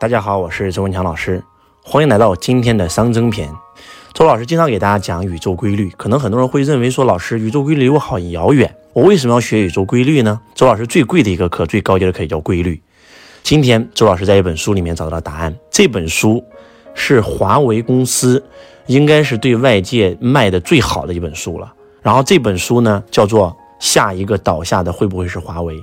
大家好，我是周文强老师，欢迎来到今天的熵增篇。周老师经常给大家讲宇宙规律，可能很多人会认为说，老师宇宙规律离我好遥远，我为什么要学宇宙规律呢？周老师最贵的一个课，最高阶的课叫规律。今天周老师在一本书里面找到了答案，这本书是华为公司应该是对外界卖的最好的一本书了。然后这本书呢叫做《下一个倒下的会不会是华为》。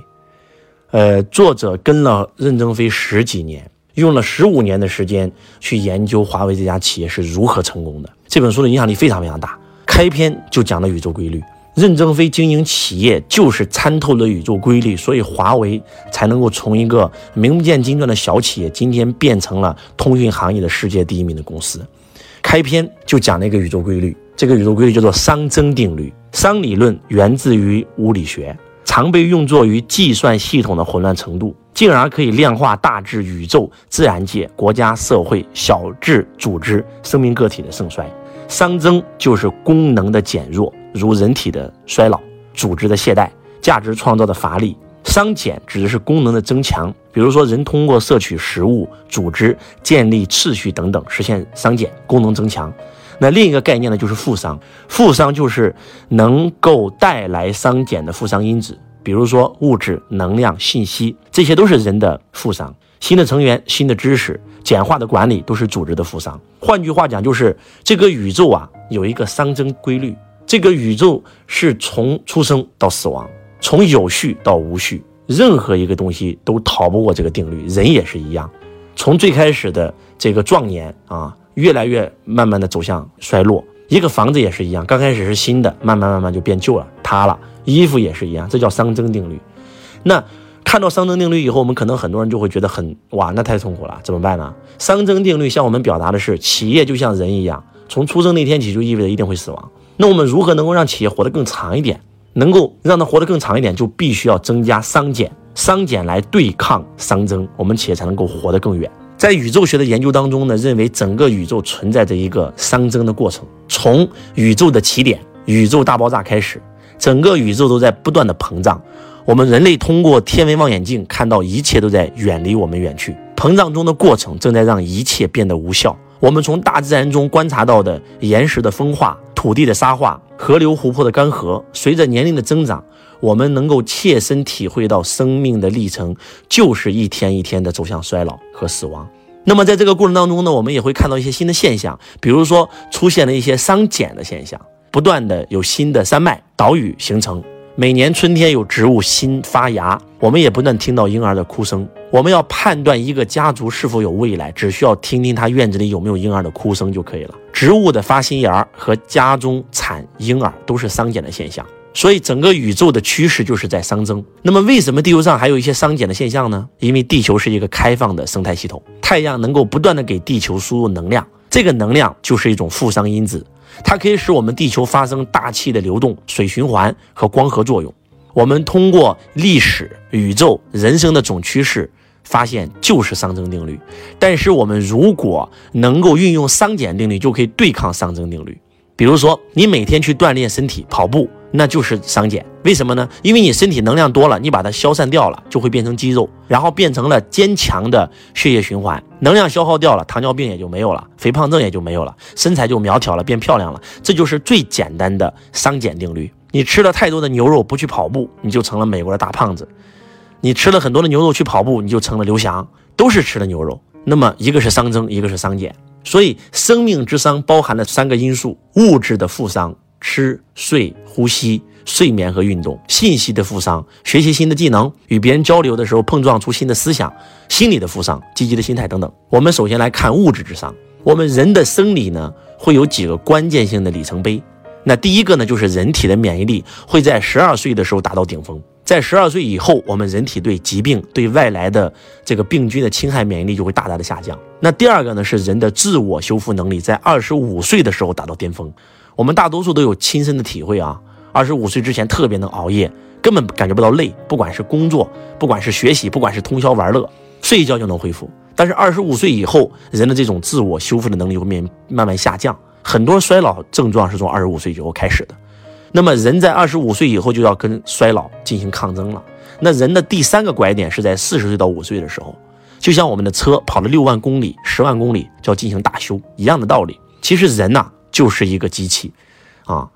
呃，作者跟了任正非十几年，用了十五年的时间去研究华为这家企业是如何成功的。这本书的影响力非常非常大，开篇就讲了宇宙规律。任正非经营企业就是参透了宇宙规律，所以华为才能够从一个名不见经传的小企业，今天变成了通讯行业的世界第一名的公司。开篇就讲了一个宇宙规律，这个宇宙规律叫做熵增定律。熵理论源自于物理学。常被用作于计算系统的混乱程度，进而可以量化大至宇宙、自然界、国家、社会，小至组织、生命个体的盛衰。熵增就是功能的减弱，如人体的衰老、组织的懈怠、价值创造的乏力；熵减指的是功能的增强，比如说人通过摄取食物、组织建立秩序等等，实现熵减，功能增强。那另一个概念呢，就是负熵。负熵就是能够带来熵减的负熵因子，比如说物质、能量、信息，这些都是人的负伤。新的成员、新的知识、简化的管理，都是组织的负伤。换句话讲，就是这个宇宙啊，有一个熵增规律。这个宇宙是从出生到死亡，从有序到无序，任何一个东西都逃不过这个定律。人也是一样，从最开始的这个壮年啊。越来越慢慢的走向衰落，一个房子也是一样，刚开始是新的，慢慢慢慢就变旧了，塌了。衣服也是一样，这叫熵增定律。那看到熵增定律以后，我们可能很多人就会觉得很哇，那太痛苦了，怎么办呢？熵增定律向我们表达的是，企业就像人一样，从出生那天起就意味着一定会死亡。那我们如何能够让企业活得更长一点？能够让它活得更长一点，就必须要增加熵减，熵减来对抗熵增，我们企业才能够活得更远。在宇宙学的研究当中呢，认为整个宇宙存在着一个熵增的过程。从宇宙的起点，宇宙大爆炸开始，整个宇宙都在不断的膨胀。我们人类通过天文望远镜看到一切都在远离我们远去，膨胀中的过程正在让一切变得无效。我们从大自然中观察到的岩石的风化、土地的沙化、河流湖泊的干涸，随着年龄的增长。我们能够切身体会到生命的历程，就是一天一天的走向衰老和死亡。那么在这个过程当中呢，我们也会看到一些新的现象，比如说出现了一些熵减的现象，不断的有新的山脉、岛屿形成。每年春天有植物新发芽，我们也不断听到婴儿的哭声。我们要判断一个家族是否有未来，只需要听听他院子里有没有婴儿的哭声就可以了。植物的发新芽和家中产婴儿都是熵减的现象。所以整个宇宙的趋势就是在熵增。那么为什么地球上还有一些熵减的现象呢？因为地球是一个开放的生态系统，太阳能够不断的给地球输入能量，这个能量就是一种负熵因子，它可以使我们地球发生大气的流动、水循环和光合作用。我们通过历史、宇宙、人生的总趋势发现就是熵增定律。但是我们如果能够运用熵减定律，就可以对抗熵增定律。比如说，你每天去锻炼身体，跑步。那就是熵减，为什么呢？因为你身体能量多了，你把它消散掉了，就会变成肌肉，然后变成了坚强的血液循环。能量消耗掉了，糖尿病也就没有了，肥胖症也就没有了，身材就苗条了，变漂亮了。这就是最简单的熵减定律。你吃了太多的牛肉不去跑步，你就成了美国的大胖子；你吃了很多的牛肉去跑步，你就成了刘翔。都是吃的牛肉。那么一个是熵增，一个是熵减。所以生命之伤包含了三个因素：物质的负伤。吃、睡、呼吸、睡眠和运动，信息的负伤，学习新的技能，与别人交流的时候碰撞出新的思想，心理的负伤，积极的心态等等。我们首先来看物质之伤。我们人的生理呢，会有几个关键性的里程碑。那第一个呢，就是人体的免疫力会在十二岁的时候达到顶峰，在十二岁以后，我们人体对疾病、对外来的这个病菌的侵害免疫力就会大大的下降。那第二个呢，是人的自我修复能力在二十五岁的时候达到巅峰。我们大多数都有亲身的体会啊，二十五岁之前特别能熬夜，根本感觉不到累，不管是工作，不管是学习，不管是通宵玩乐，睡一觉就能恢复。但是二十五岁以后，人的这种自我修复的能力会面慢慢下降，很多衰老症状是从二十五岁以后开始的。那么人在二十五岁以后就要跟衰老进行抗争了。那人的第三个拐点是在四十岁到五岁的时候，就像我们的车跑了六万公里、十万公里就要进行大修一样的道理。其实人呐就是一个机器，啊，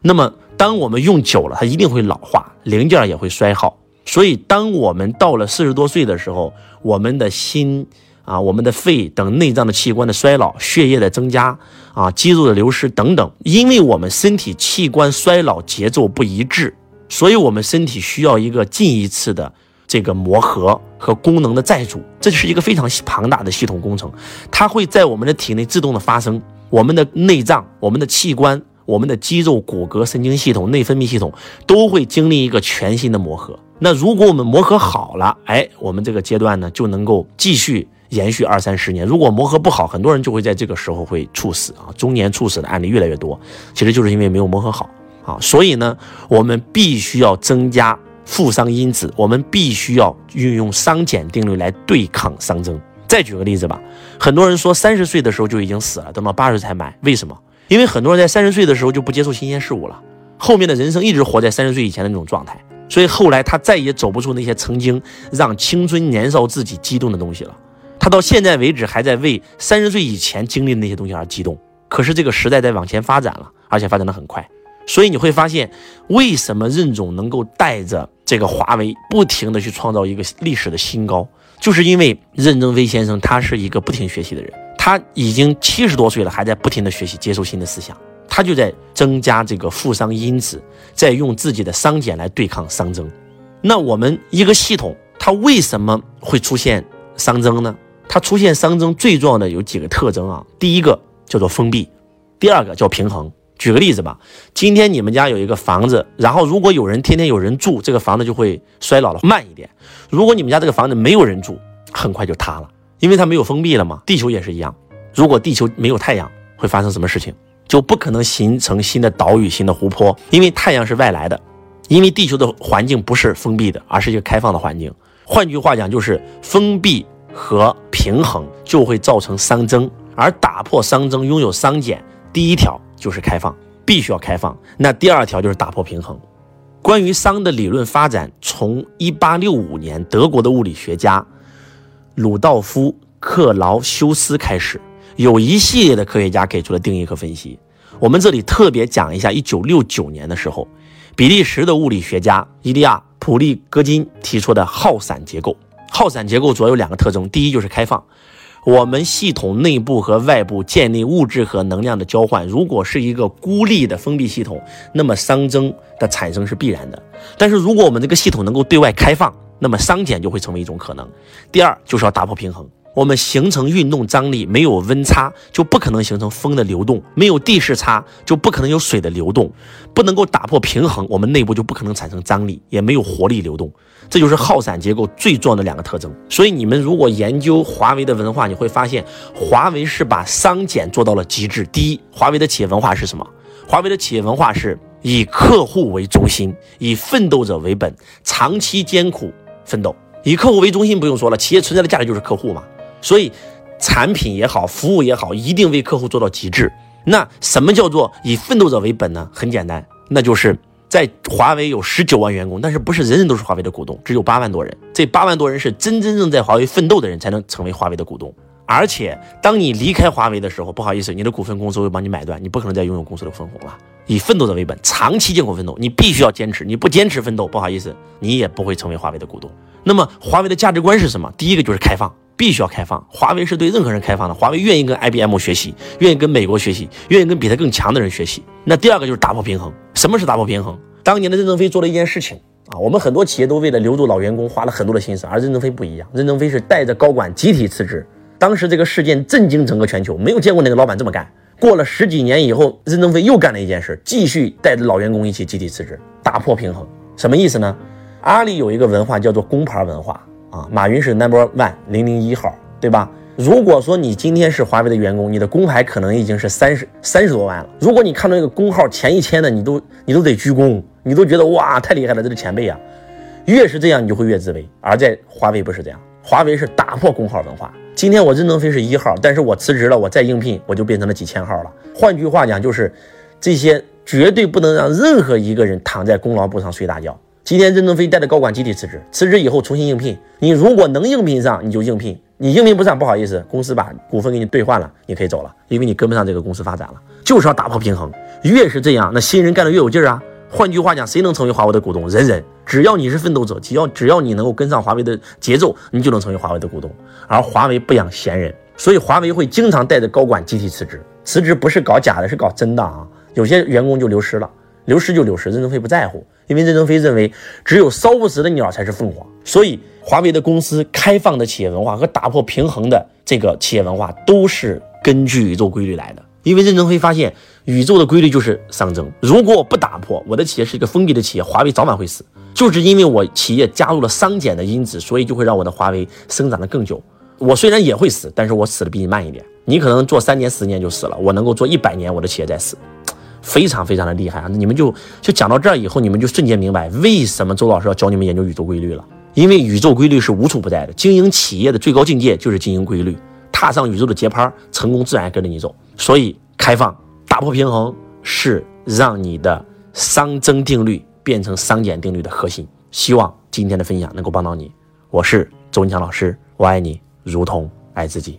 那么当我们用久了，它一定会老化，零件也会衰耗。所以当我们到了四十多岁的时候，我们的心啊、我们的肺等内脏的器官的衰老、血液的增加啊、肌肉的流失等等，因为我们身体器官衰老节奏不一致，所以我们身体需要一个近一次的。这个磨合和功能的再组，这是一个非常庞大的系统工程，它会在我们的体内自动的发生。我们的内脏、我们的器官、我们的肌肉、骨骼、神经系统、内分泌系统都会经历一个全新的磨合。那如果我们磨合好了，哎，我们这个阶段呢就能够继续延续二三十年。如果磨合不好，很多人就会在这个时候会猝死啊，中年猝死的案例越来越多，其实就是因为没有磨合好啊。所以呢，我们必须要增加。负熵因子，我们必须要运用熵减定律来对抗熵增。再举个例子吧，很多人说三十岁的时候就已经死了，等到八十才买，为什么？因为很多人在三十岁的时候就不接受新鲜事物了，后面的人生一直活在三十岁以前的那种状态，所以后来他再也走不出那些曾经让青春年少自己激动的东西了。他到现在为止还在为三十岁以前经历的那些东西而激动。可是这个时代在往前发展了，而且发展的很快。所以你会发现，为什么任总能够带着这个华为不停的去创造一个历史的新高，就是因为任正非先生他是一个不停学习的人，他已经七十多岁了，还在不停的学习，接受新的思想，他就在增加这个负熵因子，在用自己的熵减来对抗熵增。那我们一个系统，它为什么会出现熵增呢？它出现熵增最重要的有几个特征啊，第一个叫做封闭，第二个叫平衡。举个例子吧，今天你们家有一个房子，然后如果有人天天有人住，这个房子就会衰老的慢一点。如果你们家这个房子没有人住，很快就塌了，因为它没有封闭了嘛。地球也是一样，如果地球没有太阳，会发生什么事情？就不可能形成新的岛屿、新的湖泊，因为太阳是外来的，因为地球的环境不是封闭的，而是一个开放的环境。换句话讲，就是封闭和平衡就会造成熵增，而打破熵增，拥有熵减。第一条。就是开放，必须要开放。那第二条就是打破平衡。关于熵的理论发展，从一八六五年德国的物理学家鲁道夫·克劳修斯开始，有一系列的科学家给出了定义和分析。我们这里特别讲一下，一九六九年的时候，比利时的物理学家伊利亚·普利戈金提出的耗散结构。耗散结构主要有两个特征，第一就是开放。我们系统内部和外部建立物质和能量的交换，如果是一个孤立的封闭系统，那么熵增的产生是必然的。但是如果我们这个系统能够对外开放，那么熵减就会成为一种可能。第二就是要打破平衡。我们形成运动张力，没有温差就不可能形成风的流动，没有地势差就不可能有水的流动，不能够打破平衡，我们内部就不可能产生张力，也没有活力流动。这就是耗散结构最重要的两个特征。所以你们如果研究华为的文化，你会发现华为是把熵减做到了极致。第一，华为的企业文化是什么？华为的企业文化是以客户为中心，以奋斗者为本，长期艰苦奋斗。以客户为中心不用说了，企业存在的价值就是客户嘛。所以，产品也好，服务也好，一定为客户做到极致。那什么叫做以奋斗者为本呢？很简单，那就是在华为有十九万员工，但是不是人人都是华为的股东，只有八万多人。这八万多人是真真正在华为奋斗的人，才能成为华为的股东。而且，当你离开华为的时候，不好意思，你的股份公司会帮你买断，你不可能再拥有公司的分红了。以奋斗者为本，长期艰苦奋斗，你必须要坚持，你不坚持奋斗，不好意思，你也不会成为华为的股东。那么，华为的价值观是什么？第一个就是开放。必须要开放，华为是对任何人开放的。华为愿意跟 IBM 学习，愿意跟美国学习，愿意跟比他更强的人学习。那第二个就是打破平衡。什么是打破平衡？当年的任正非做了一件事情啊，我们很多企业都为了留住老员工花了很多的心思，而任正非不一样，任正非是带着高管集体辞职。当时这个事件震惊整个全球，没有见过哪个老板这么干。过了十几年以后，任正非又干了一件事，继续带着老员工一起集体辞职，打破平衡。什么意思呢？阿里有一个文化叫做工牌文化。啊，马云是 number one 零零一号，对吧？如果说你今天是华为的员工，你的工牌可能已经是三十三十多万了。如果你看到一个工号前一千的，你都你都得鞠躬，你都觉得哇太厉害了，这是前辈啊。越是这样，你就会越自卑。而在华为不是这样，华为是打破工号文化。今天我任正非是一号，但是我辞职了，我再应聘，我就变成了几千号了。换句话讲，就是这些绝对不能让任何一个人躺在功劳簿上睡大觉。今天任正非带着高管集体辞职，辞职以后重新应聘。你如果能应聘上，你就应聘；你应聘不上，不好意思，公司把股份给你兑换了，你可以走了，因为你跟不上这个公司发展了。就是要打破平衡，越是这样，那新人干得越有劲儿啊。换句话讲，谁能成为华为的股东？人人，只要你是奋斗者，只要只要你能够跟上华为的节奏，你就能成为华为的股东。而华为不养闲人，所以华为会经常带着高管集体辞职。辞职不是搞假的，是搞真的啊。有些员工就流失了。流失就流失，任正非不在乎，因为任正非认为只有烧不死的鸟才是凤凰。所以，华为的公司开放的企业文化和打破平衡的这个企业文化，都是根据宇宙规律来的。因为任正非发现，宇宙的规律就是熵增。如果我不打破，我的企业是一个封闭的企业，华为早晚会死。就是因为我企业加入了熵减的因子，所以就会让我的华为生长的更久。我虽然也会死，但是我死的比你慢一点。你可能做三年、十年就死了，我能够做一百年，我的企业再死。非常非常的厉害啊！你们就就讲到这儿以后，你们就瞬间明白为什么周老师要教你们研究宇宙规律了。因为宇宙规律是无处不在的，经营企业的最高境界就是经营规律，踏上宇宙的节拍，成功自然跟着你走。所以，开放打破平衡是让你的熵增定律变成熵减定律的核心。希望今天的分享能够帮到你。我是周文强老师，我爱你如同爱自己。